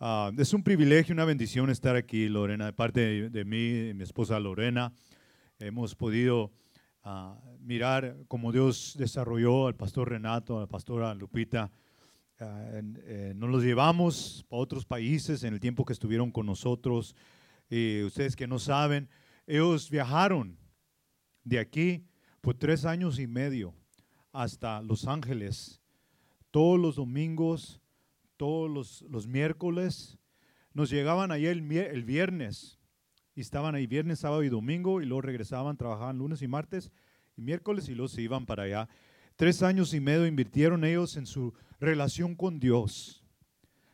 Ah, es un privilegio, una bendición estar aquí, Lorena, de parte de, mí y mi esposa Lorena. Hemos podido ah, mirar cómo Dios desarrolló al pastor Renato, a la pastora Lupita. Ah, nos los llevamos a otros países en el tiempo que estuvieron con nosotros. Y ustedes que no saben, ellos viajaron de aquí por tres años y medio hasta Los Ángeles, todos los domingos todos los, los miércoles. Nos llegaban ahí el, el viernes y estaban ahí viernes, sábado y domingo y luego regresaban, trabajaban lunes y martes y miércoles y luego se iban para allá. Tres años y medio invirtieron ellos en su relación con Dios.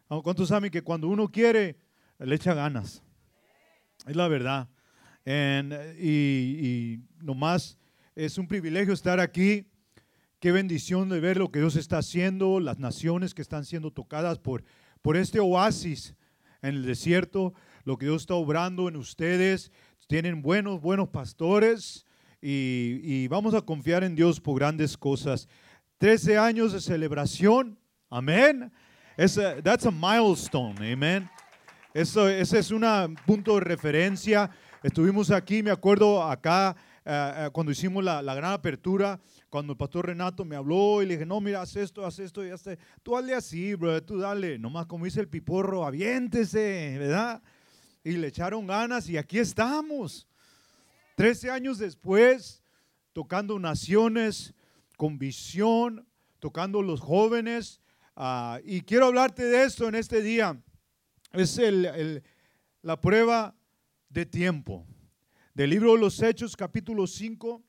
¿Cuántos saben que cuando uno quiere, le echa ganas? Es la verdad. y, y nomás es un privilegio estar aquí Qué bendición de ver lo que Dios está haciendo, las naciones que están siendo tocadas por, por este oasis en el desierto, lo que Dios está obrando en ustedes. Tienen buenos, buenos pastores y, vamos a confiar en Dios por grandes cosas. Trece años de celebración, amén. Esa, that's a milestone, amén. Ese es un punto de referencia. Estuvimos aquí, me acuerdo acá eh, eh, cuando hicimos la, la, gran apertura, cuando el pastor Renato me habló y le dije, no, mira, haz esto, haz esto y haz Tú dale así, bro, tú dale. Nomás como dice el piporro, aviéntese, ¿verdad? Y le echaron ganas y aquí estamos. Trece años después, tocando naciones con visión, tocando los jóvenes. Ah, y quiero hablarte de esto en este día. Es el, el, la prueba de tiempo del libro de los Hechos, capítulo 5,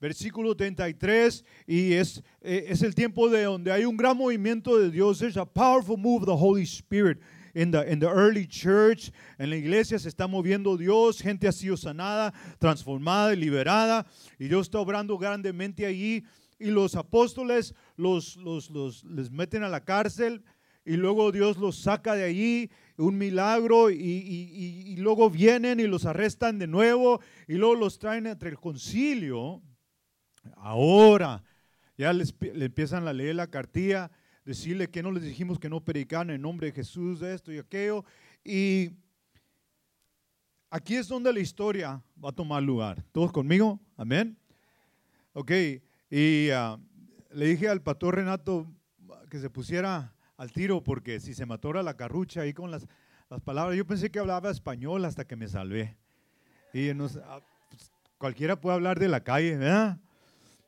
versículo 33, y es, eh, es el tiempo de donde hay un gran movimiento de Dios. There's a powerful move of the Holy Spirit in the, in the early church. En la iglesia se está moviendo Dios, gente ha sido sanada, transformada y liberada, y Dios está obrando grandemente allí. Y los apóstoles los, los, los les meten a la cárcel y luego Dios los saca de allí un milagro y, luego vienen y los arrestan de nuevo y luego los traen entre el concilio. Ahora ya les, le empiezan a leer la cartilla, decirle que no les dijimos que no predican en nombre de Jesús, de esto y aquello. Y aquí es donde la historia va a tomar lugar. ¿Todos conmigo? Amén. Ok, y ah, le dije al pastor Renato que se pusiera al tiro porque si se me atora la carrucha ahí con las, las palabras, yo pensé que hablaba español hasta que me salvé. Y ah, pues, cualquiera puede hablar de la calle, ¿verdad?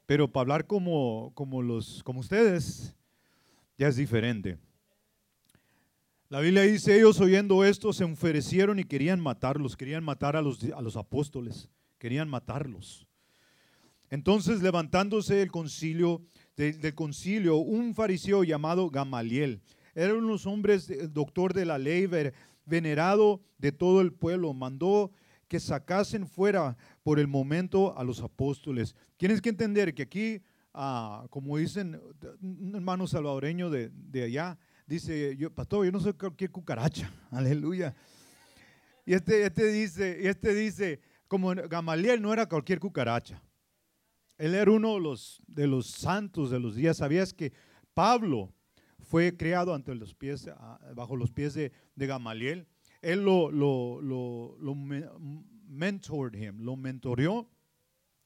Pero para hablar como, como, los, como ustedes, ya es diferente. La Biblia dice, ellos oyendo esto se enfurecieron y querían matarlos, querían matar a los, a los apóstoles, querían matarlos. Entonces levantándose el concilio, del concilio un fariseo llamado Gamaliel. Era uno de los hombres, doctor de la ley, venerado de todo el pueblo. Mandó que sacasen fuera por el momento a los apóstoles. Tienes que entender que aquí, ah, como dicen un hermano salvadoreño de, allá, dice, yo, pastor, yo no soy cualquier cucaracha, aleluya. Y este, este dice, este dice, como Gamaliel no era cualquier cucaracha. Él era uno de los, de los santos de los días. ¿Sabías que Pablo fue creado ante los pies, bajo los pies de, Gamaliel? Él lo, lo, lo, lo mentored him, lo mentoreó.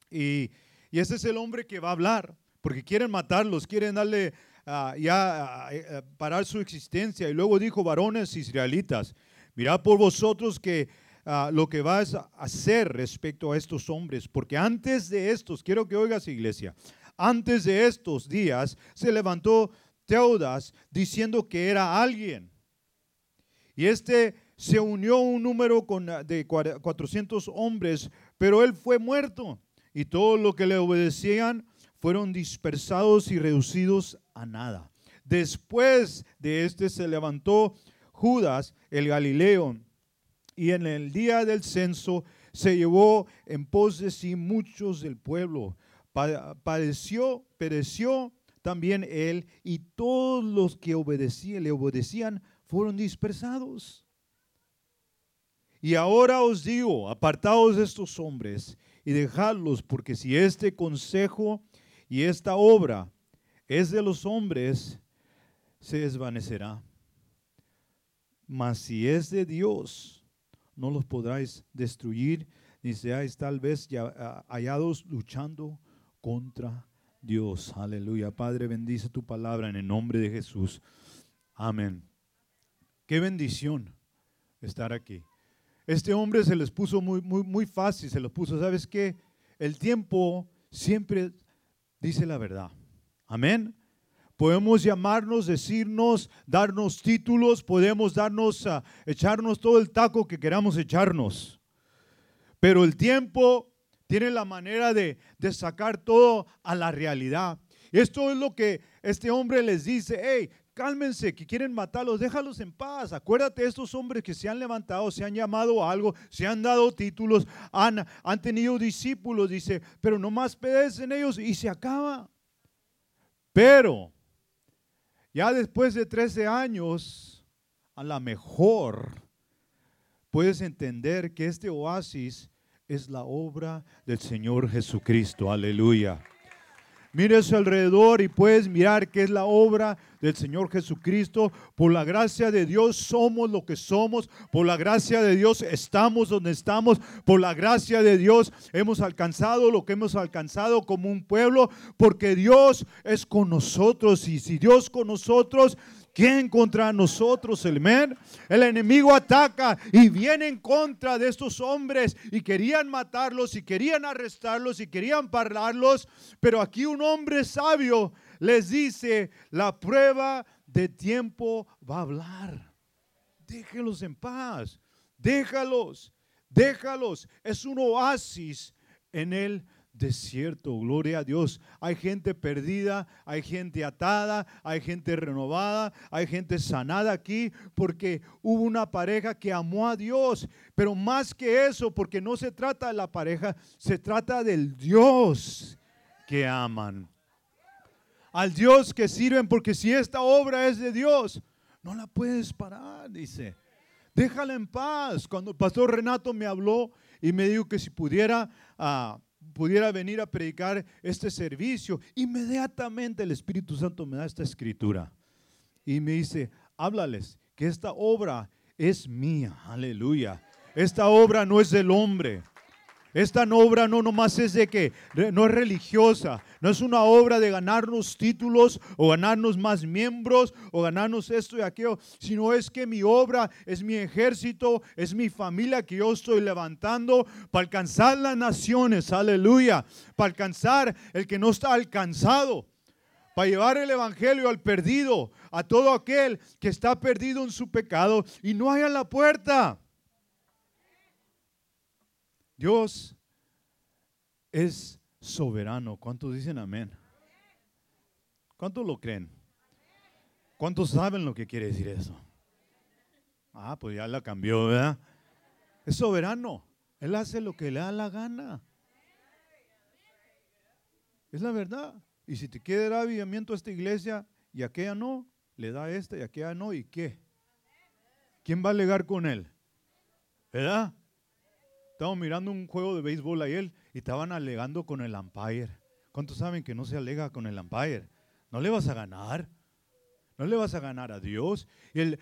Y, y, ese es el hombre que va a hablar, porque quieren matarlos, quieren darle ah, ya ah, parar su existencia. Y luego dijo, varones israelitas, mirad por vosotros que Ah, lo que vas a hacer respecto a estos hombres, porque antes de estos, quiero que oigas iglesia, antes de estos días se levantó Teudas diciendo que era alguien. Y este se unió un número con, ah, de 400 hombres, pero él fue muerto. Y todo lo que le obedecían fueron dispersados y reducidos a nada. Después de este se levantó Judas, el Galileo, y en el día del censo se llevó en pos de sí muchos del pueblo. Padeció, pereció también él y todos los que obedecían, le obedecían fueron dispersados. Y ahora os digo, apartaos de estos hombres y dejadlos, porque si este consejo y esta obra es de los hombres, se desvanecerá. mas si es de Dios, no los podráis destruir, ni seáis tal vez ya hallados luchando contra Dios. Aleluya. Padre, bendice tu palabra en el nombre de Jesús. Amén. Qué bendición estar aquí. Este hombre se les puso muy, muy, muy fácil, se los puso, ¿sabes qué? El tiempo siempre dice la verdad. Amén. Podemos llamarnos, decirnos, darnos títulos, podemos darnos, a echarnos todo el taco que queramos echarnos. Pero el tiempo tiene la manera de, sacar todo a la realidad. Esto es lo que este hombre les dice, hey, cálmense, que quieren matarlos, déjalos en paz. Acuérdate estos hombres que se han levantado, se han llamado a algo, se han dado títulos, han, tenido discípulos, dice, pero no más en ellos y se acaba. Pero ya después de 13 años, a lo mejor puedes entender que este oasis es la obra del Señor Jesucristo. Aleluya. Mire a su alrededor y puedes mirar que es la obra del Señor Jesucristo. Por la gracia de Dios somos lo que somos. Por la gracia de Dios estamos donde estamos. Por la gracia de Dios hemos alcanzado lo que hemos alcanzado como un pueblo. Porque Dios es con nosotros. Y si Dios con nosotros, ¿Quién contra nosotros, el men? El enemigo ataca y viene en contra de estos hombres y querían matarlos y querían arrestarlos y querían pararlos. Pero aquí un hombre sabio les dice, la prueba de tiempo va a hablar. Déjenlos en paz. Déjalos. Déjalos. Es un oasis en el desierto. Gloria a Dios. Hay gente perdida, hay gente atada, hay gente renovada, hay gente sanada aquí porque hubo una pareja que amó a Dios. Pero más que eso, porque no se trata de la pareja, se trata del Dios que aman. Al Dios que sirven, porque si esta obra es de Dios, no la puedes parar, dice. Déjala en paz. Cuando el pastor Renato me habló y me dijo que si pudiera... Uh, pudiera venir a predicar este servicio, inmediatamente el Espíritu Santo me da esta escritura y me dice, háblales que esta obra es mía, aleluya. Esta obra no es del hombre. Esta obra no nomás es de que no es religiosa, no es una obra de ganarnos títulos o ganarnos más miembros o ganarnos esto y aquello, sino es que mi obra es mi ejército, es mi familia que yo estoy levantando para alcanzar las naciones, aleluya, para alcanzar el que no está alcanzado para llevar el evangelio al perdido, a todo aquel que está perdido en su pecado y no haya la puerta. Dios es soberano. ¿Cuántos dicen amén? ¿Cuántos lo creen? ¿Cuántos saben lo que quiere decir eso? Ah, pues ya la cambió, ¿verdad? Es soberano. Él hace lo que le da la gana. Es la verdad. Y si te quiere dar avivamiento a esta iglesia y aquella no, le da esta y aquella no, ¿y qué? ¿Quién va a alegar con él? ¿Verdad? Estamos mirando un juego de béisbol ayer y estaban alegando con el umpire. ¿Cuántos saben que no se alega con el umpire? No le vas a ganar. No le vas a ganar a Dios. Él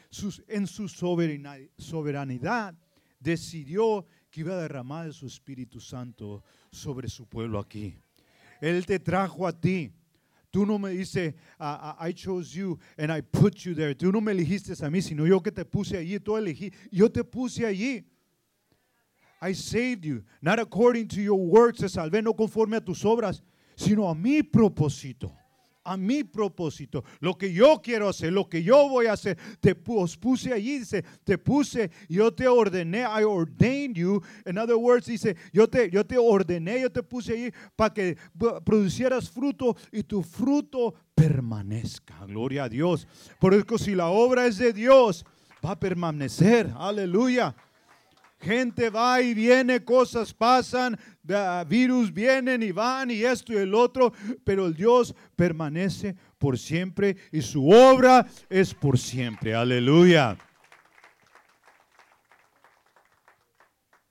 en su soberanidad decidió que iba a derramar de su Espíritu Santo sobre su pueblo aquí. Él te trajo a ti. Tú no me dices, I chose you and I put you there. Tú no me elegiste a mí, sino yo que te puse allí. Tú elegí. Yo te puse allí. I saved you, not according to your works, te salvé no conforme a tus obras, sino a mi propósito. A mi propósito, lo que yo quiero hacer, lo que yo voy a hacer, te puse allí, dice, te puse, yo te ordené, I ordained you. In other words, dice, yo te, yo te ordené, yo te puse allí para que producieras fruto y tu fruto permanezca. Gloria a Dios. Por eso, si la obra es de Dios, va a permanecer. Aleluya. Gente va y viene, cosas pasan, virus vienen y van y esto y el otro, pero el Dios permanece por siempre y su obra es por siempre. Aleluya.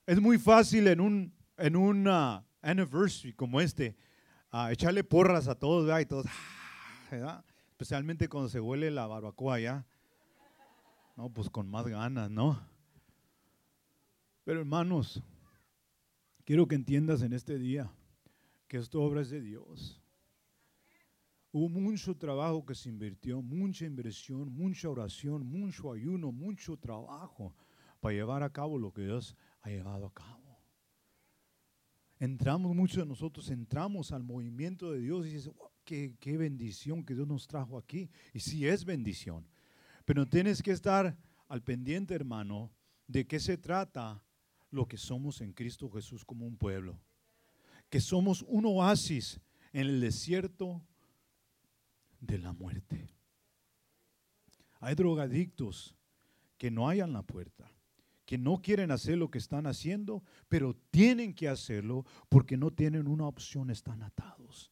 Es muy fácil en un en un anniversary como este echarle porras a todos, y todos, especialmente cuando se huele la barbacoa ya. No, pues con más ganas, ¿no? Pero hermanos, quiero que entiendas en este día que esto obra es de Dios. Hubo mucho trabajo que se invirtió, mucha inversión, mucha oración, mucho ayuno, mucho trabajo para llevar a cabo lo que Dios ha llevado a cabo. Entramos, muchos de nosotros entramos al movimiento de Dios y dices, qué, qué bendición que Dios nos trajo aquí. Y sí es bendición. Pero tienes que estar al pendiente, hermano, de qué se trata lo que somos en Cristo Jesús como un pueblo. Que somos un oasis en el desierto de la muerte. Hay drogadictos que no hayan la puerta, que no quieren hacer lo que están haciendo, pero tienen que hacerlo porque no tienen una opción, están atados.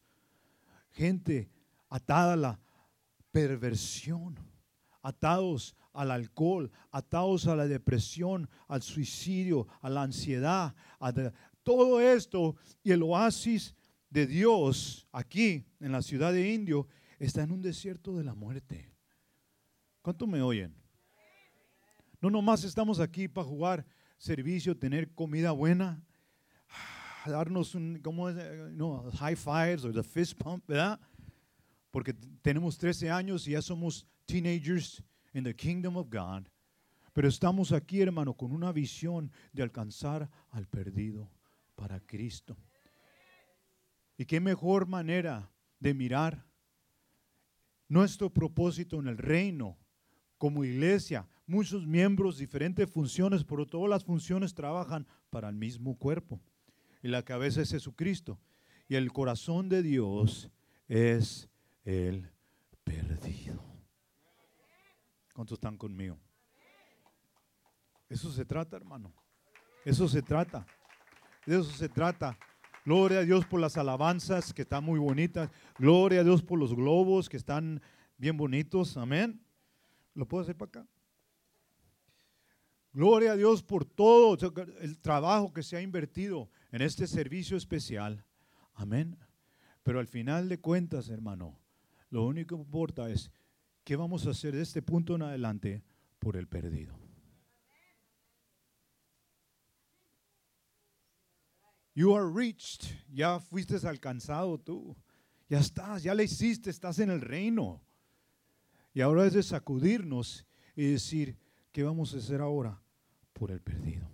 Gente atada a la perversión, atados al alcohol, atados a la depresión, al suicidio, a la ansiedad, a todo esto y el oasis de Dios aquí en la ciudad de Indio está en un desierto de la muerte. ¿Cuánto me oyen? No nomás estamos aquí para jugar servicio, tener comida buena, darnos un, ¿cómo es? No, high fives o the fist pump, ¿verdad? Porque tenemos 13 años y ya somos teenagers in the kingdom of God. Pero estamos aquí, hermano, con una visión de alcanzar al perdido para Cristo. Y qué mejor manera de mirar nuestro propósito en el reino como iglesia, muchos miembros, diferentes funciones, pero todas las funciones trabajan para el mismo cuerpo. Y la cabeza es Jesucristo. Y el corazón de Dios es el perdido. ¿Cuántos están conmigo? Eso se trata, hermano. Eso se trata. De eso se trata. Gloria a Dios por las alabanzas que están muy bonitas. Gloria a Dios por los globos que están bien bonitos. Amén. ¿Lo puedo hacer para acá? Gloria a Dios por todo el trabajo que se ha invertido en este servicio especial. Amén. Pero al final de cuentas, hermano, lo único que importa es qué vamos a hacer de este punto en adelante por el perdido. You are reached. Ya fuiste alcanzado tú. Ya estás, ya le hiciste, estás en el reino. Y ahora es de sacudirnos y decir, ¿qué vamos a hacer ahora por el perdido?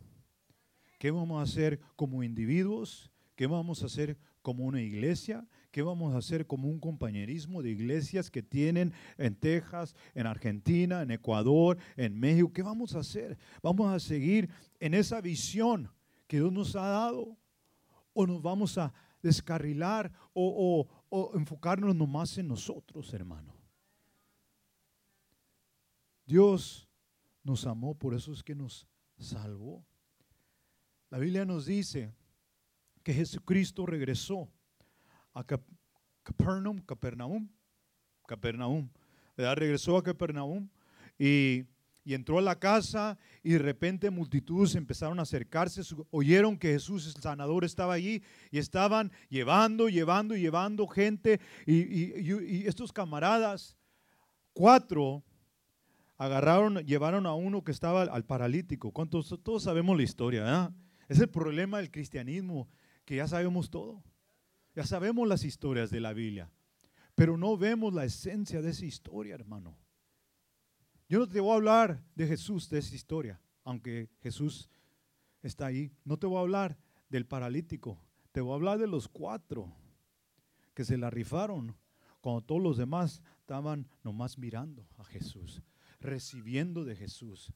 ¿Qué vamos a hacer como individuos? ¿Qué vamos a hacer como una iglesia? ¿Qué vamos a hacer como un compañerismo de iglesias que tienen en Texas, en Argentina, en Ecuador, en México? ¿Qué vamos a hacer? Vamos a seguir en esa visión que Dios nos ha dado o nos vamos a descarrilar o, enfocarnos nomás en nosotros, hermano. Dios nos amó, por eso es que nos salvó. La Biblia nos dice que Jesucristo regresó a Capernaum, Capernaum, Capernaum, regresó a Capernaum y y entró a la casa y de repente multitudes empezaron a acercarse, oyeron que Jesús el sanador estaba allí y estaban llevando, llevando y llevando gente y, estos camaradas, cuatro, agarraron, llevaron a uno que estaba al paralítico. ¿Cuántos? Todos sabemos la historia, Es el problema del cristianismo, que ya sabemos todo. Ya sabemos las historias de la Biblia, pero no vemos la esencia de esa historia, hermano. Yo no te voy a hablar de Jesús, de esa historia, aunque Jesús está ahí. No te voy a hablar del paralítico, te voy a hablar de los cuatro que se la rifaron cuando todos los demás estaban nomás mirando a Jesús, recibiendo de Jesús,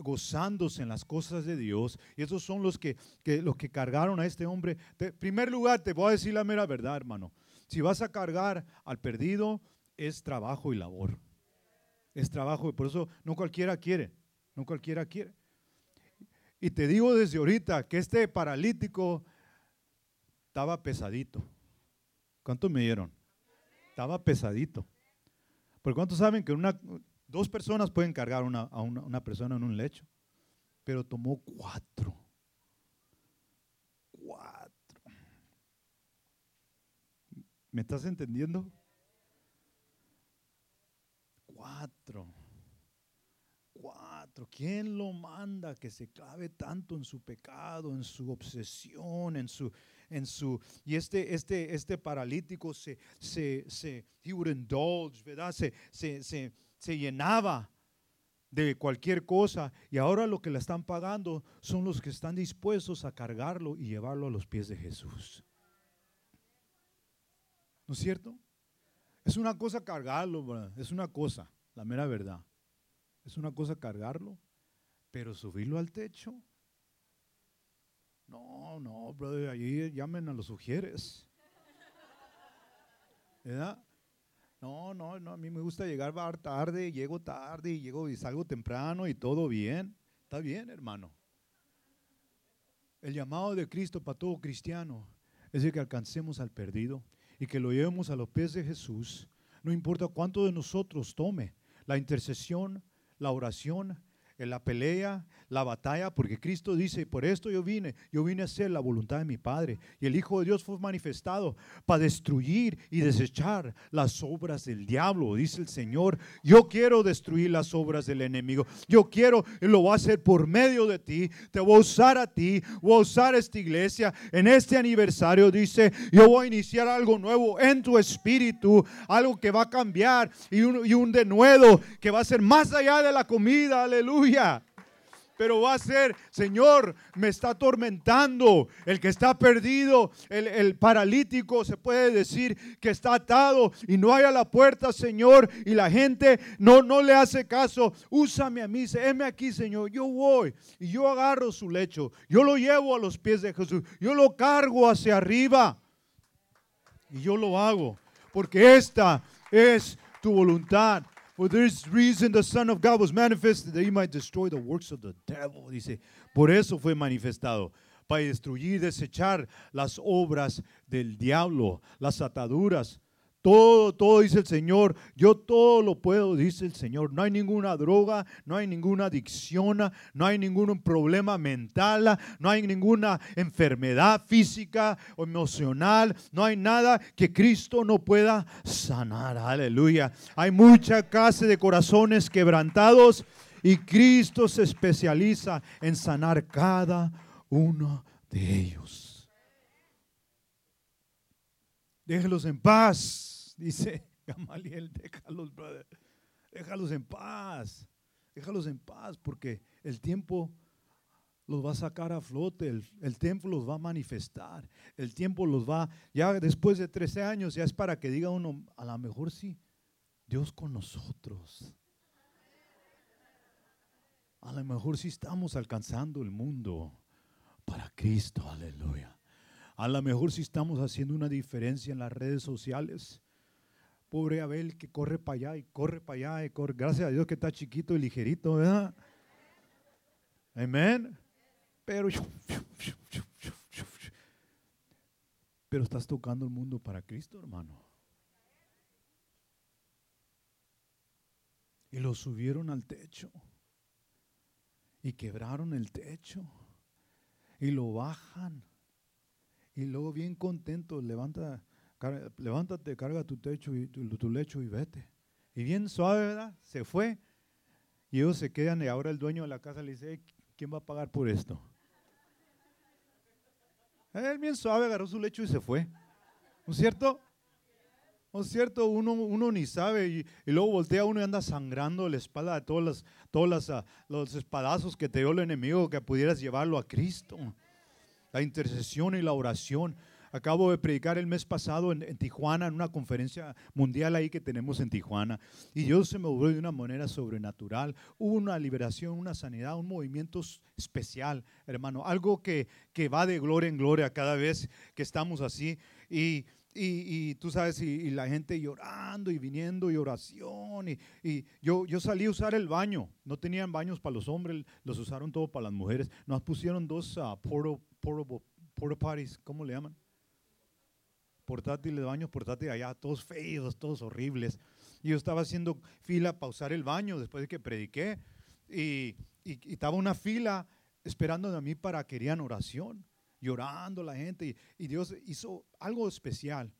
gozándose en las cosas de Dios. Y esos son los que, los que cargaron a este hombre. En primer lugar, te voy a decir la mera verdad, hermano. Si vas a cargar al perdido, es trabajo y labor es trabajo y por eso no cualquiera quiere, no cualquiera quiere. Y te digo desde ahorita que este paralítico estaba pesadito. ¿Cuánto me dieron? Estaba pesadito. Por cuánto saben que una, dos personas pueden cargar a una persona en un lecho, pero tomó cuatro. Cuatro. ¿Me estás entendiendo? Cuatro. 4. ¿Quién lo manda que se clave tanto en su pecado, en su obsesión, en su, en su, y este, este, este paralítico se, se, se, he would indulge, ¿verdad? Se, se, se, se llenaba de cualquier cosa y ahora lo que le están pagando son los que están dispuestos a cargarlo y llevarlo a los pies de Jesús. ¿No es cierto? Es una cosa cargarlo, es una cosa, la mera verdad. Es una cosa cargarlo, pero subirlo al techo. No, no, brother, allí llamen a los sugieres. ¿Verdad? No, no, no, a mí me gusta llegar tarde, llego tarde y llego y salgo temprano y todo bien. Está bien, hermano. El llamado de Cristo para todo cristiano es de que alcancemos al perdido y que lo llevemos a los pies de Jesús. No importa cuánto de nosotros tome la intercesión, la oración, en la pelea, la batalla, porque Cristo dice, por esto yo vine, yo vine a hacer la voluntad de mi Padre. Y el Hijo de Dios fue manifestado para destruir y desechar las obras del diablo, dice el Señor. Yo quiero destruir las obras del enemigo. Yo quiero, y lo voy a hacer por medio de ti. Te voy a usar a ti, voy a usar esta iglesia. En este aniversario dice, yo voy a iniciar algo nuevo en tu espíritu, algo que va a cambiar y un, y un denuedo que va a ser más allá de la comida, aleluya pero va a ser, Señor, me está atormentando. El que está perdido, el, paralítico, se puede decir que está atado y no hay a la puerta, Señor, y la gente no, no le hace caso. Úsame a mí, heme aquí, Señor. Yo voy y yo agarro su lecho. Yo lo llevo a los pies de Jesús. Yo lo cargo hacia arriba. Y yo lo hago. Porque esta es tu voluntad. For this reason the Son of God was manifested that he might destroy the works of the devil. Dice, por eso fue manifestado, para destruir, desechar las obras del diablo, las ataduras, todo, todo dice el Señor. Yo todo lo puedo, dice el Señor. No hay ninguna droga, no hay ninguna adicción, no hay ningún problema mental, no hay ninguna enfermedad física o emocional. No hay nada que Cristo no pueda sanar. Aleluya. Hay mucha clase de corazones quebrantados y Cristo se especializa en sanar cada uno de ellos. Déjelos en paz dice Gamaliel, déjalos, brother, déjalos en paz, déjalos en paz, porque el tiempo los va a sacar a flote, el, el, tiempo los va a manifestar, el tiempo los va, ya después de 13 años, ya es para que diga uno, a lo mejor sí, Dios con nosotros. A lo mejor sí estamos alcanzando el mundo para Cristo, aleluya. A lo mejor sí estamos haciendo una diferencia en las redes sociales. Pobre Abel que corre para allá y corre para allá y corre. Gracias a Dios que está chiquito y ligerito, ¿verdad? Amén. Pero, pero estás tocando el mundo para Cristo, hermano. Y lo subieron al techo. Y quebraron el techo. Y lo bajan. Y luego bien contento levanta levántate, carga tu techo y tu, lecho y vete. Y bien suave, ¿verdad? Se fue. Y ellos se quedan y ahora el dueño de la casa le dice, ¿quién va a pagar por esto? Él bien suave agarró su lecho y se fue. ¿No es cierto? ¿No es cierto? Uno, uno ni sabe y, luego voltea uno y anda sangrando la espalda de todos, los, todos ah, los espadazos que te dio el enemigo que pudieras llevarlo a Cristo. La intercesión y la oración. Acabo de predicar el mes pasado en, Tijuana, en una conferencia mundial ahí que tenemos en Tijuana. Y Dios se me movió de una manera sobrenatural. Hubo una liberación, una sanidad, un movimiento especial, hermano. Algo que, que va de gloria en gloria cada vez que estamos así. Y, y, tú sabes, y, la gente llorando y viniendo y oración. Y, yo, yo salí a usar el baño. No tenían baños para los hombres, los usaron todo para las mujeres. Nos pusieron dos uh, porta, porta, parties, ¿cómo le llaman? Portátiles de baño portátiles allá, todos feos, todos horribles. Y yo estaba haciendo fila para usar el baño después de que prediqué. Y, estaba una fila esperando a mí para que querían oración, llorando la gente. Y, Dios hizo algo especial.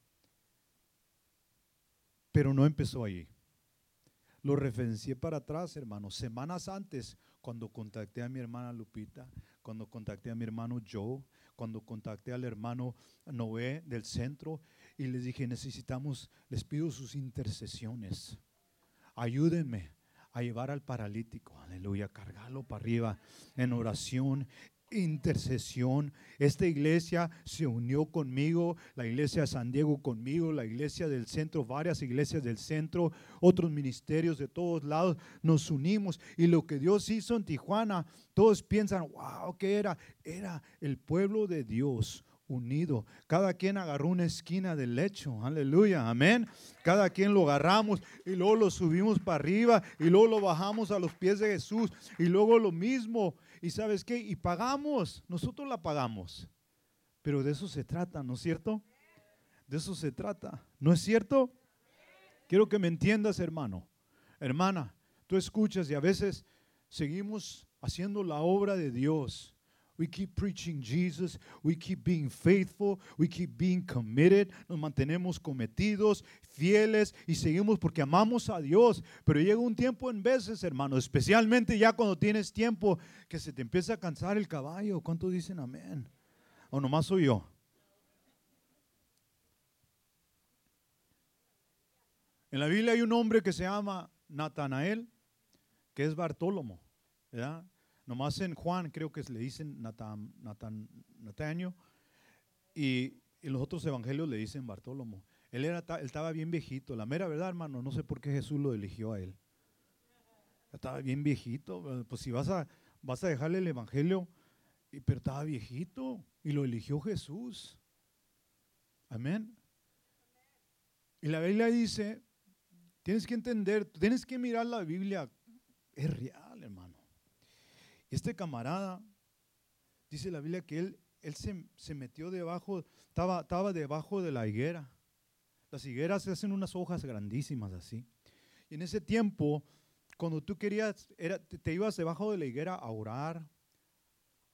Pero no empezó allí. lo referencié para atrás, hermano. Semanas antes, cuando contacté a mi hermana Lupita, cuando contacté a mi hermano Joe, cuando contacté al hermano Noé del centro y les dije, necesitamos, les pido sus intercesiones. Ayúdenme a llevar al paralítico, aleluya, cargarlo para arriba en oración intercesión. Esta iglesia se unió conmigo, la iglesia de San Diego conmigo, la iglesia del centro, varias iglesias del centro, otros ministerios de todos lados, nos unimos. Y lo que Dios hizo en Tijuana, todos piensan, wow, ¿qué era? Era el pueblo de Dios unido. Cada quien agarró una esquina del lecho. Aleluya, amén. Cada quien lo agarramos y luego lo subimos para arriba y luego lo bajamos a los pies de Jesús y luego lo mismo. Y sabes qué? Y pagamos, nosotros la pagamos. Pero de eso se trata, ¿no es cierto? De eso se trata, ¿no es cierto? Quiero que me entiendas, hermano. Hermana, tú escuchas y a veces seguimos haciendo la obra de Dios We keep preaching Jesus. We keep being faithful. We keep being committed. Nos mantenemos cometidos, fieles y seguimos porque amamos a Dios. Pero llega un tiempo en veces, hermano, especialmente ya cuando tienes tiempo que se te empieza a cansar el caballo. ¿Cuántos dicen amén? ¿O nomás soy yo? En la Biblia hay un hombre que se llama Natanael, que es Bartolomo, ¿verdad? Nomás en Juan creo que le dicen Natan, Natan, y en los otros evangelios le dicen Bartolomo. Él, era, él estaba bien viejito. La mera verdad, hermano, no sé por qué Jesús lo eligió a él. Estaba bien viejito. Pues si vas a, vas a dejarle el evangelio, pero estaba viejito y lo eligió Jesús. Amén. Y la Biblia dice, tienes que entender, tienes que mirar la Biblia, es real. Este camarada, dice la Biblia que él, él se, metió debajo, estaba, estaba debajo de la higuera. Las higueras se hacen unas hojas grandísimas así. Y en ese tiempo, cuando tú querías, era, te, ibas debajo de la higuera a orar,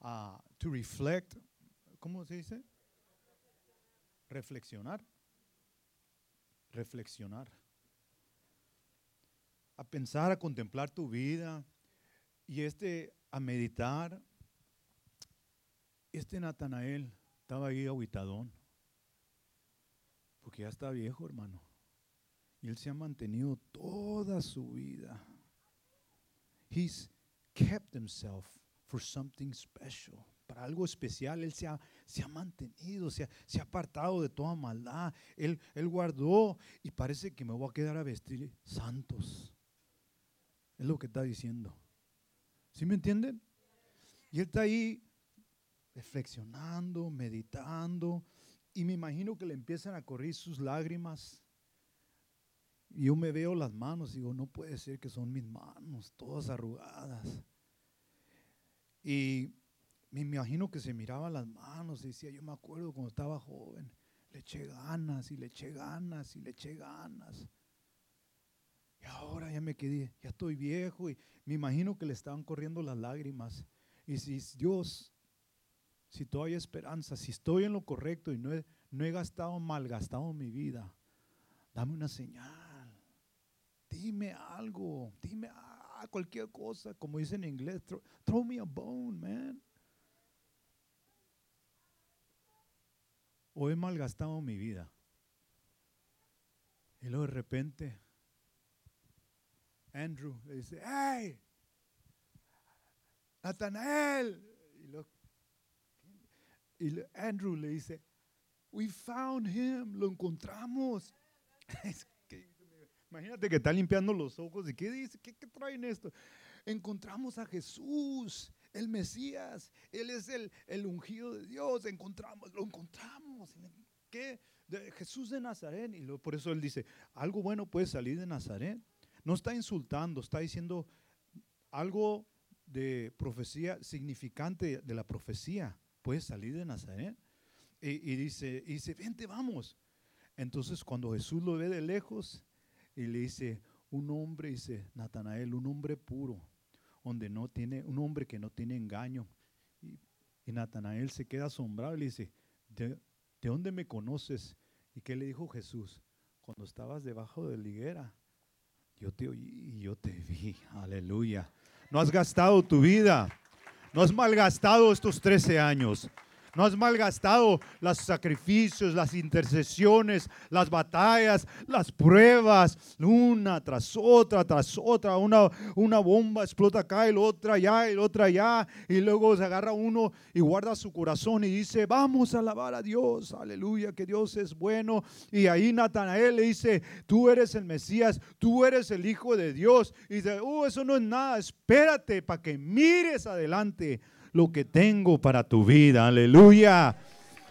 a to reflect, ¿cómo se dice? Reflexionar. Reflexionar. A pensar, a contemplar tu vida. Y este a meditar. Este Natanael estaba ahí aguitadón, porque ya está viejo, hermano. Y él se ha mantenido toda su vida. He's kept himself for something special. Para algo especial, él se ha, se ha mantenido, se ha, se ha, apartado de toda maldad. Él, él guardó y parece que me voy a quedar a vestir santos. Es lo que está diciendo. ¿Sí me entienden? Y él está ahí reflexionando, meditando, y me imagino que le empiezan a correr sus lágrimas. Y yo me veo las manos y digo, no puede ser que son mis manos, todas arrugadas. Y me imagino que se miraba las manos y decía, yo me acuerdo cuando estaba joven, le eché ganas y le eché ganas y le eché ganas. Y ahora ya me quedé, ya estoy viejo y me imagino que le estaban corriendo las lágrimas. Y si Dios, si todavía esperanza, si estoy en lo correcto y no he, no he gastado, malgastado mi vida, dame una señal. Dime algo, dime ah, cualquier cosa, como dice en inglés, throw, throw me a bone, man. O he malgastado mi vida. Y luego de repente Andrew le dice, ¡Hey! Nathanael. Y, Andrew le dice, We found him, lo encontramos. imagínate que está limpiando los ojos y ¿qué dice? ¿Qué, traen esto? Encontramos a Jesús, el Mesías, Él es el, el ungido de Dios, encontramos, lo encontramos. ¿Qué? Jesús de Nazaret. Y por eso Él dice, algo bueno puede salir de Nazaret. No está insultando, está diciendo algo de profecía significante de la profecía. Puede salir de Nazaret. Y, dice, y dice, vente, vamos. Entonces cuando Jesús lo ve de lejos y le dice, un hombre, dice Natanael, un hombre puro, donde no tiene, un hombre que no tiene engaño. Y, Natanael se queda asombrado y le dice, ¿De, ¿de, dónde me conoces? ¿Y qué le dijo Jesús? Cuando estabas debajo de la higuera, yo te oí y yo te vi. Aleluya. No has gastado tu vida. No has malgastado estos 13 años. No has malgastado los sacrificios, las intercesiones, las batallas, las pruebas, una tras otra, tras otra. Una, una bomba explota acá y la otra allá y la otra allá. Y luego se agarra uno y guarda su corazón y dice, vamos a alabar a Dios. Aleluya, que Dios es bueno. Y ahí Natanael le dice, tú eres el Mesías, tú eres el Hijo de Dios. Y dice, oh, eso no es nada, espérate para que mires adelante lo que tengo para tu vida. Aleluya.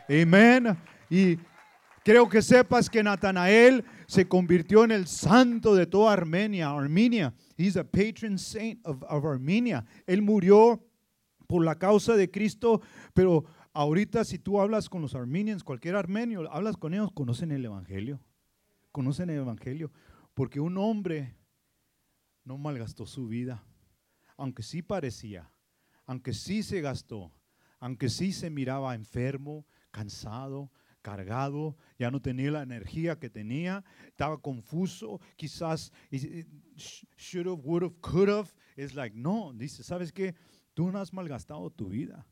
Amén. Y creo que sepas que Natanael se convirtió en el santo de toda Armenia. Armenia. He's a patron saint of, of Armenia. Él murió por la causa de Cristo, pero ahorita si tú hablas con los armenios, cualquier armenio, hablas con ellos, conocen el Evangelio. Conocen el Evangelio. Porque un hombre no malgastó su vida, aunque sí parecía aunque sí se gastó, aunque sí se miraba enfermo, cansado, cargado, ya no tenía la energía que tenía, estaba confuso, quizás should have, would have, could have. Es like, no, dice, ¿sabes qué? Tú no has malgastado tu vida.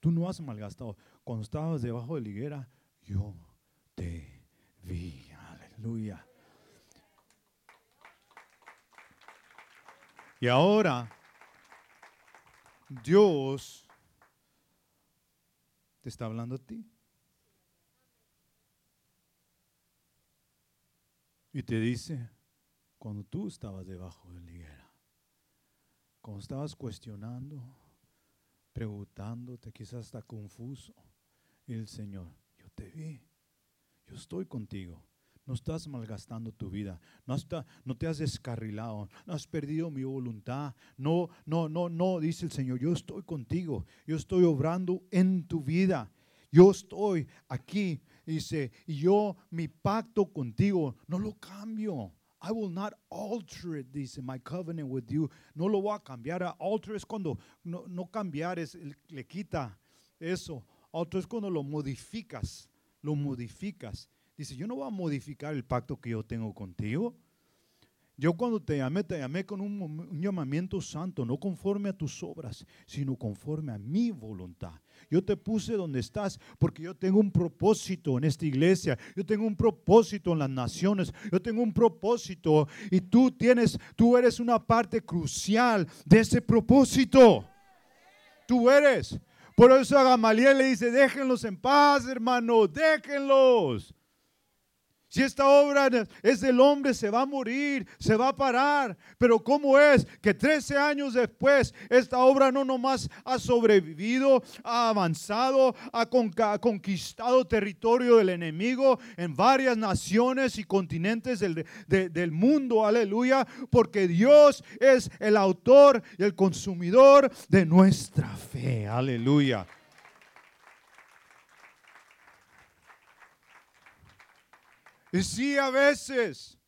Tú no has malgastado. Cuando estabas debajo de la higuera, yo te vi. Aleluya. Y ahora Dios te está hablando a ti. Y te dice, cuando tú estabas debajo de la higuera, cuando estabas cuestionando, preguntándote, quizás hasta confuso, el Señor, yo te vi, yo estoy contigo. No estás malgastando tu vida. No, no te has descarrilado. No has perdido mi voluntad. No, no, no, no, dice el Señor. Yo estoy contigo. Yo estoy obrando en tu vida. Yo estoy aquí. Dice, y yo mi pacto contigo no lo cambio. I will not alter it, dice, my covenant with you. No lo voy a cambiar. Alter es cuando no, no cambiar, es, le quita eso. Alter es cuando lo modificas. Lo modificas. Dice, yo no voy a modificar el pacto que yo tengo contigo. Yo cuando te llamé, te llamé con un, llamamiento santo, no conforme a tus obras, sino conforme a mi voluntad. Yo te puse donde estás porque yo tengo un propósito en esta iglesia, yo tengo un propósito en las naciones, yo tengo un propósito y tú tienes, tú eres una parte crucial de ese propósito. Tú eres. Por eso a Gamaliel le dice, déjenlos en paz, hermano, déjenlos. Si esta obra es del hombre, se va a morir, se va a parar. Pero ¿cómo es que 13 años después esta obra no nomás ha sobrevivido, ha avanzado, ha conquistado territorio del enemigo en varias naciones y continentes del, del mundo? Aleluya. Porque Dios es el autor y el consumidor de nuestra fe. Aleluya. Y sí, a veces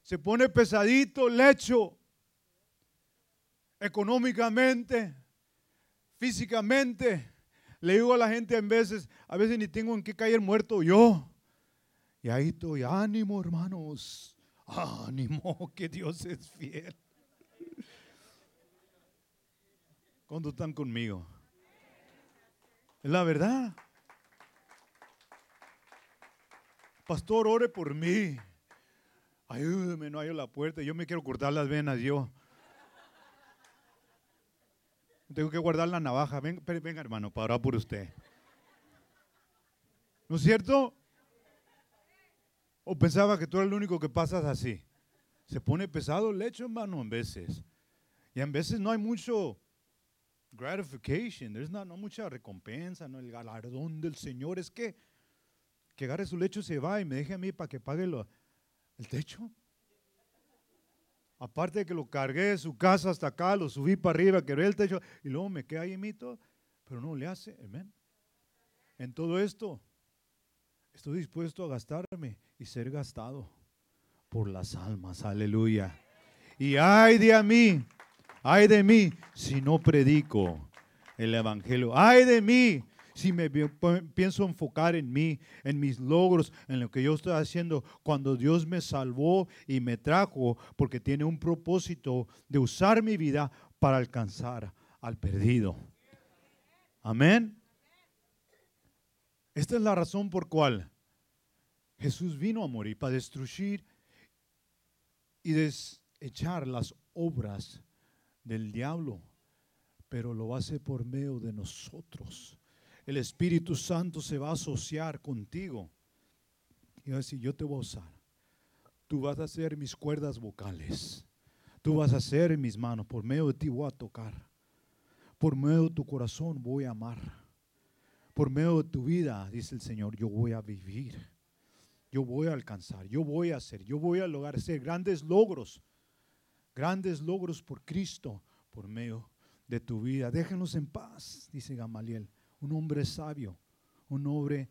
se pone pesadito el lecho, económicamente, físicamente. Le digo a la gente en veces, a veces ni tengo en qué caer muerto yo. Y ahí estoy, ánimo hermanos, ánimo, que Dios es fiel. Cuando están conmigo. Es la verdad. Pastor, ore por mí. Ayúdeme, no hay la puerta. Yo me quiero cortar las venas yo. Tengo que guardar la navaja. Venga, venga hermano, para orar por usted. ¿No es cierto? ¿O pensaba que tú eres el único que pasas así? Se pone pesado el lecho, hermano, en veces. Y en veces no hay mucho gratification, no, no mucha recompensa, no el galardón del Señor. Es que que agarre su lecho y se va y me deje a mí para que pague el techo. Aparte de que lo cargué de su casa hasta acá, lo subí para arriba, quebré el techo y luego me quedé ahí mito, pero no le hace, amén. En todo esto, estoy dispuesto a gastarme y ser gastado por las almas, aleluya. Y ay de mí, ay de mí, si no predico el evangelio, ay de mí, si me pienso enfocar en mí, en mis logros, en lo que yo estoy haciendo, cuando Dios me salvó y me trajo, porque tiene un propósito de usar mi vida para alcanzar al perdido. Amén. Esta es la razón por cual Jesús vino a morir, para destruir y desechar las obras del diablo, pero lo hace por medio de nosotros. El Espíritu Santo se va a asociar contigo y va a decir, yo te voy a usar. Tú vas a ser mis cuerdas vocales. Tú vas a ser mis manos. Por medio de ti voy a tocar. Por medio de tu corazón voy a amar. Por medio de tu vida, dice el Señor, yo voy a vivir. Yo voy a alcanzar. Yo voy a hacer. Yo voy a lograr hacer grandes logros grandes logros por Cristo por medio de tu vida. Déjenos en paz, dice Gamaliel, un hombre sabio, un hombre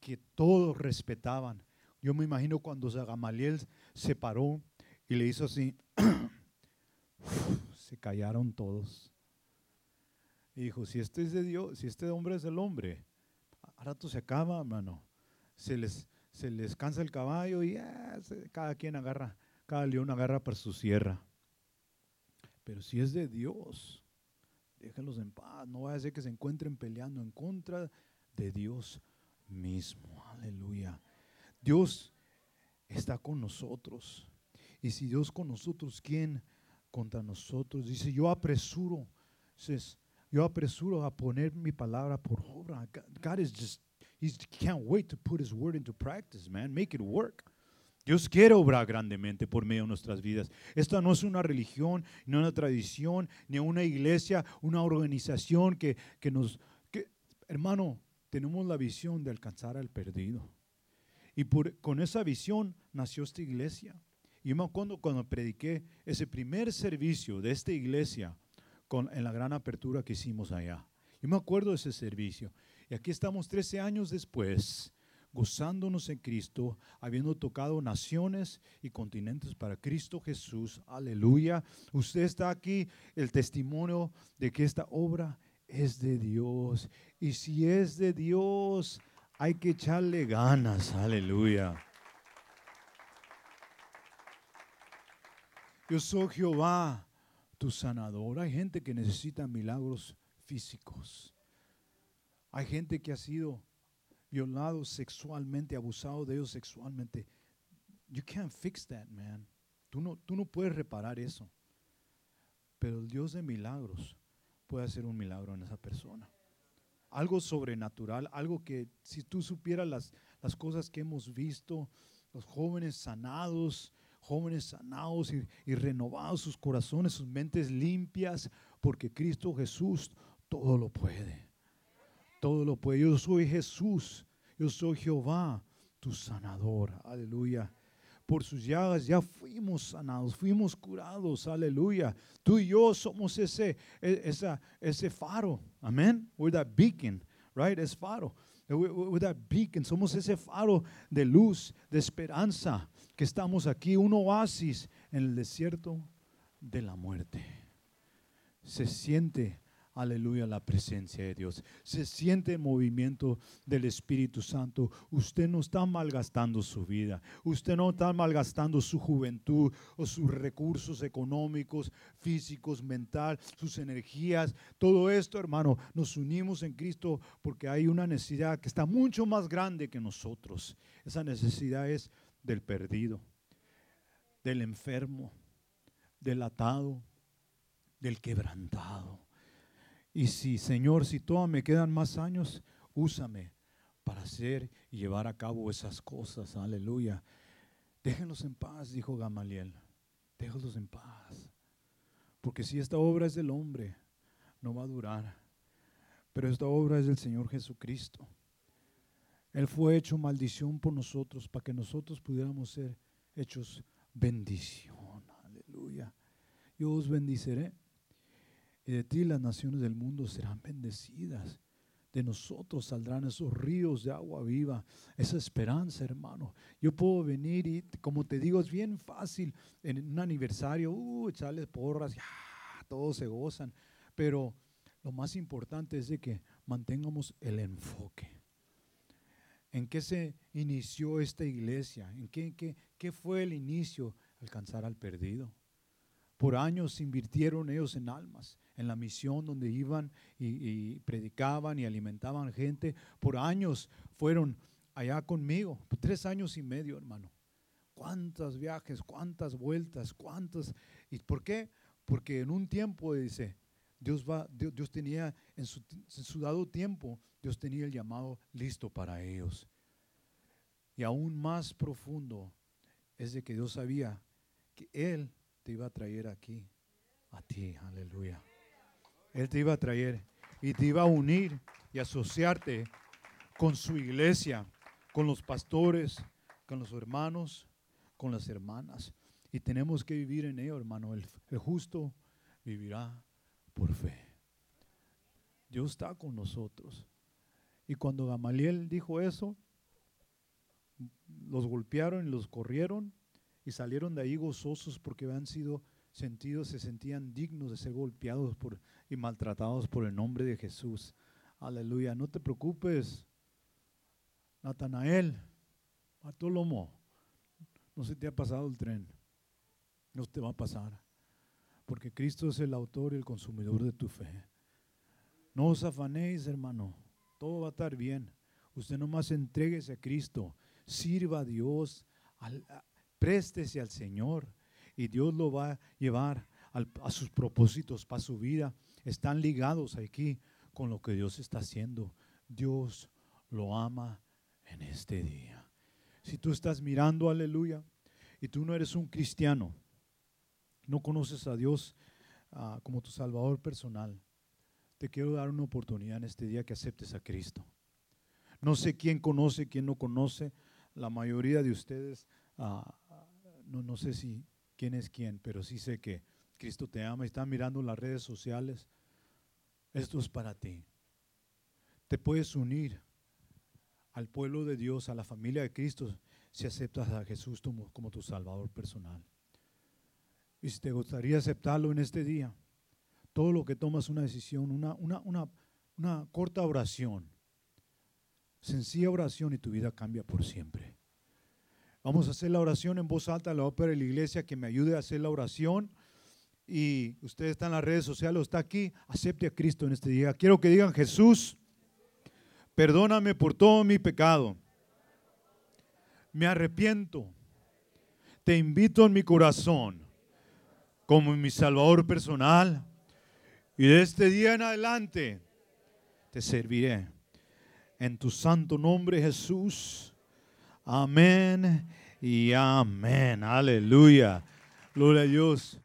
que todos respetaban. Yo me imagino cuando Gamaliel se paró y le hizo así, se callaron todos. Y dijo, si este es de Dios, si este hombre es el hombre, a rato se acaba, hermano. Se les, se les cansa el caballo y ah, cada quien agarra, cada león agarra para su sierra. Pero si es de Dios, déjenlos en paz. No vaya a ser que se encuentren peleando en contra de Dios mismo. Aleluya. Dios está con nosotros. Y si Dios con nosotros, ¿quién contra nosotros? Dice, yo apresuro. yo apresuro a poner mi palabra por obra. God is just, he can't wait to put his word into practice, man. Make it work. Dios quiere obrar grandemente por medio de nuestras vidas. Esta no es una religión, ni una tradición, ni una iglesia, una organización que, nos... Que, hermano, tenemos la visión de alcanzar al perdido. Y por, con esa visión nació esta iglesia. Y yo me acuerdo cuando prediqué ese primer servicio de esta iglesia con, en la gran apertura que hicimos allá. Yo me acuerdo de ese servicio. Y aquí estamos 13 años después gozándonos en Cristo, habiendo tocado naciones y continentes para Cristo Jesús. Aleluya. Usted está aquí, el testimonio de que esta obra es de Dios. Y si es de Dios, hay que echarle ganas. Aleluya. Yo soy Jehová, tu sanador. Hay gente que necesita milagros físicos. Hay gente que ha sido violado sexualmente, abusado de ellos sexualmente. You can't fix that, man. Tú no, tú no puedes reparar eso. Pero el Dios de milagros puede hacer un milagro en esa persona. Algo sobrenatural, algo que si tú supieras las, las cosas que hemos visto, los jóvenes sanados, jóvenes sanados y, y renovados sus corazones, sus mentes limpias, porque Cristo Jesús todo lo puede todo lo puede. Yo soy Jesús, yo soy Jehová, tu sanador. Aleluya. Por sus llagas ya fuimos sanados, fuimos curados. Aleluya. Tú y yo somos ese, e, ese faro. Amén. We're that beacon, right? Es faro. We're that beacon. Somos ese faro de luz, de esperanza, que estamos aquí, un oasis en el desierto de la muerte. Se siente aleluya, la presencia de Dios. Se siente el movimiento del Espíritu Santo. Usted no está malgastando su vida. Usted no está malgastando su juventud o sus recursos económicos, físicos, mental, sus energías. Todo esto, hermano, nos unimos en Cristo porque hay una necesidad que está mucho más grande que nosotros. Esa necesidad es del perdido, del enfermo, del atado, del quebrantado. Y si, Señor, si todavía me quedan más años, úsame para hacer y llevar a cabo esas cosas. Aleluya. Déjenlos en paz, dijo Gamaliel. Déjenlos en paz. Porque si esta obra es del hombre, no va a durar. Pero esta obra es del Señor Jesucristo. Él fue hecho maldición por nosotros para que nosotros pudiéramos ser hechos bendición. Aleluya. Yo os bendiceré y de ti las naciones del mundo serán bendecidas. De nosotros saldrán esos ríos de agua viva, esa esperanza, hermano. Yo puedo venir y, como te digo, es bien fácil en un aniversario, uh, echarles porras, ya, todos se gozan. Pero lo más importante es de que mantengamos el enfoque. ¿En qué se inició esta iglesia? ¿En qué, qué, qué fue el inicio? Alcanzar al perdido. Por años invirtieron ellos en almas, en la misión donde iban y, predicaban y alimentaban gente. Por años fueron allá conmigo, tres años y medio, hermano. ¿Cuántos viajes, cuántas vueltas, cuántos? ¿Y por qué? Porque en un tiempo, dice, Dios, tenía, en su, en su dado tiempo, Dios tenía el llamado listo para ellos. Y aún más profundo es de que Dios sabía que Él te iba a traer aquí, a ti, aleluya. Él te iba a traer y te iba a unir y asociarte con su iglesia, con los pastores, con los hermanos, con las hermanas. Y tenemos que vivir en ello, hermano. El, el justo vivirá por fe. Dios está con nosotros. Y cuando Gamaliel dijo eso, los golpearon y los corrieron y salieron de ahí gozosos porque habían sido sentidos, se sentían dignos de ser golpeados por, y maltratados por el nombre de Jesús. Aleluya. No te preocupes, Natanael, Bartolomo, no se te ha pasado el tren. No te va a pasar. Porque Cristo es el autor y el consumidor de tu fe. No os afanéis, hermano. Todo va a estar bien. Usted nomás entreguese a Cristo. Sirva a Dios. Préstese al Señor y Dios lo va a llevar a sus propósitos para su vida. Están ligados aquí con lo que Dios está haciendo. Dios lo ama en este día. Si tú estás mirando, aleluya, y tú no eres un cristiano, no conoces a Dios ah, como tu Salvador personal, te quiero dar una oportunidad en este día que aceptes a Cristo. No sé quién conoce, quién no conoce. La mayoría de ustedes ah, no, no sé si quién es quién, pero sí sé que Cristo te ama y están mirando las redes sociales. Esto es para ti. Te puedes unir al pueblo de Dios, a la familia de Cristo, si aceptas a Jesús como, tu Salvador personal. Y si te gustaría aceptarlo en este día, todo lo que tomas una decisión, una, una, una corta oración, sencilla oración y tu vida cambia por siempre. Vamos a hacer la oración en voz alta, la ópera de la iglesia que me ayude a hacer la oración. Y usted está en las redes sociales está aquí, acepte a Cristo en este día. Quiero que digan, Jesús, perdóname por todo mi pecado. Me arrepiento. Te invito en mi corazón como mi Salvador personal. Y de este día en adelante te serviré. En tu santo nombre, Jesús. Amén y amén. Aleluya. Gloria a Dios.